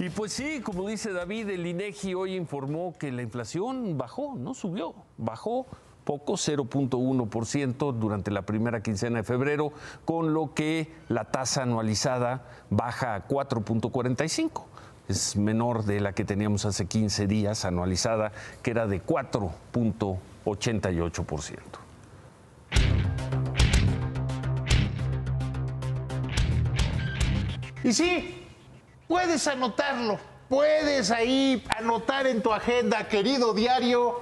Y pues sí, como dice David, el INEGI hoy informó que la inflación bajó, no subió, bajó poco, 0.1% durante la primera quincena de febrero, con lo que la tasa anualizada baja a 4.45. Es menor de la que teníamos hace 15 días anualizada, que era de 4.88%. Y sí, puedes anotarlo, puedes ahí anotar en tu agenda, querido diario,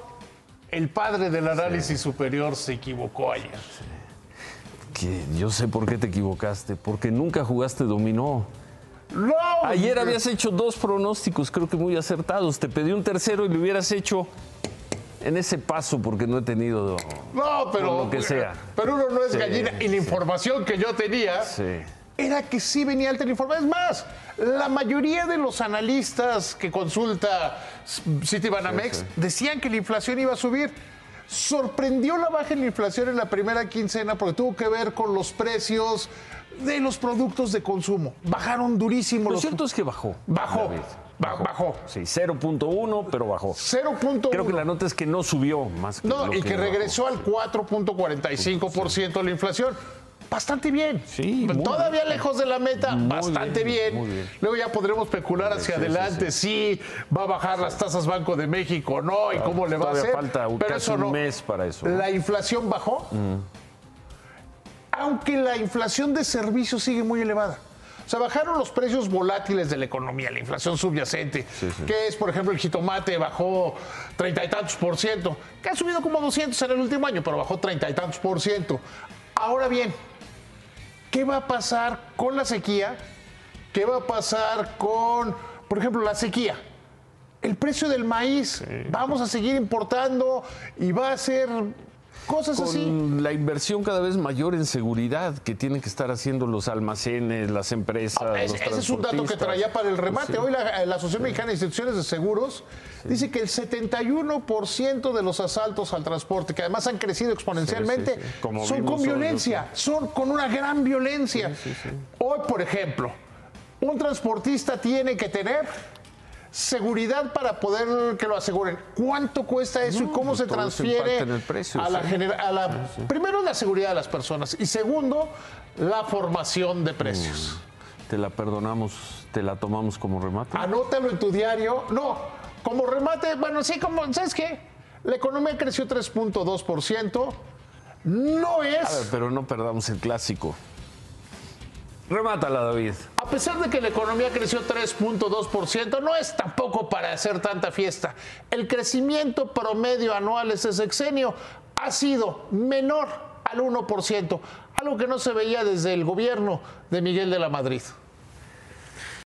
el padre del análisis superior se equivocó ayer. Que yo sé por qué te equivocaste, porque nunca jugaste dominó. No, Ayer habías hecho dos pronósticos, creo que muy acertados. Te pedí un tercero y lo hubieras hecho en ese paso, porque no he tenido. no, pero lo que sea. Pero uno no es Sí, gallina y la sí. información que yo tenía Sí. era que sí venía alta información. Es más, la mayoría de los analistas que consulta Citibanamex Sí, sí. decían que la inflación iba a subir. Sorprendió la baja en la inflación en la primera quincena porque tuvo que ver con los precios de los productos de consumo. Bajaron durísimo Lo los cierto es que bajó. Bajó. David. Ba- bajó. Sí, 0.1, pero bajó. 0.1. Creo que la nota es que no subió más que No, y que bajó. regresó al 4.45% la inflación. Bastante bien. Sí, Todavía bien. lejos de la meta, bastante bien, bien. muy bien. Luego ya podremos especular Sí, hacia sí, adelante si va a bajar las tasas Banco de México, no, y cómo le va a hacer. falta Pero casi eso un no. mes para eso. La inflación bajó, aunque la inflación de servicios sigue muy elevada. O sea, bajaron los precios volátiles de la economía, la inflación subyacente, Sí, sí. que es, por ejemplo, el jitomate bajó treinta y tantos por ciento, que ha subido como 200 en el último año, pero bajó treinta y tantos por ciento. Ahora bien, ¿qué va a pasar con la sequía? ¿Qué va a pasar con, por ejemplo, la sequía? El precio del maíz, vamos a seguir importando y va a ser cosas así. Con la inversión cada vez mayor en seguridad que tienen que estar haciendo los almacenes, las empresas. Ah, Es- los ese es un dato que traía para el remate. Sí. Hoy la, la Asociación Mexicana de Instituciones de Seguros dice que el 71% de los asaltos al transporte, que además han crecido exponencialmente. Como son con violencia, son con una gran violencia. Hoy, por ejemplo, un transportista tiene que tener seguridad para poder que lo aseguren. ¿Cuánto cuesta eso y cómo pues se transfiere el precio, a la sí. genera- a la primero la seguridad de las personas y segundo la formación de precios? Te la perdonamos, te la tomamos como remate. Anótalo en tu diario. No, como remate, bueno, sí, como, ¿sabes qué? La economía creció 3.2%. No A ver, es, pero no perdamos el clásico. Remátala, David. A pesar de que la economía creció 3.2%, no es tampoco para hacer tanta fiesta. El crecimiento promedio anual ese sexenio ha sido menor al 1%, algo que no se veía desde el gobierno de Miguel de la Madrid.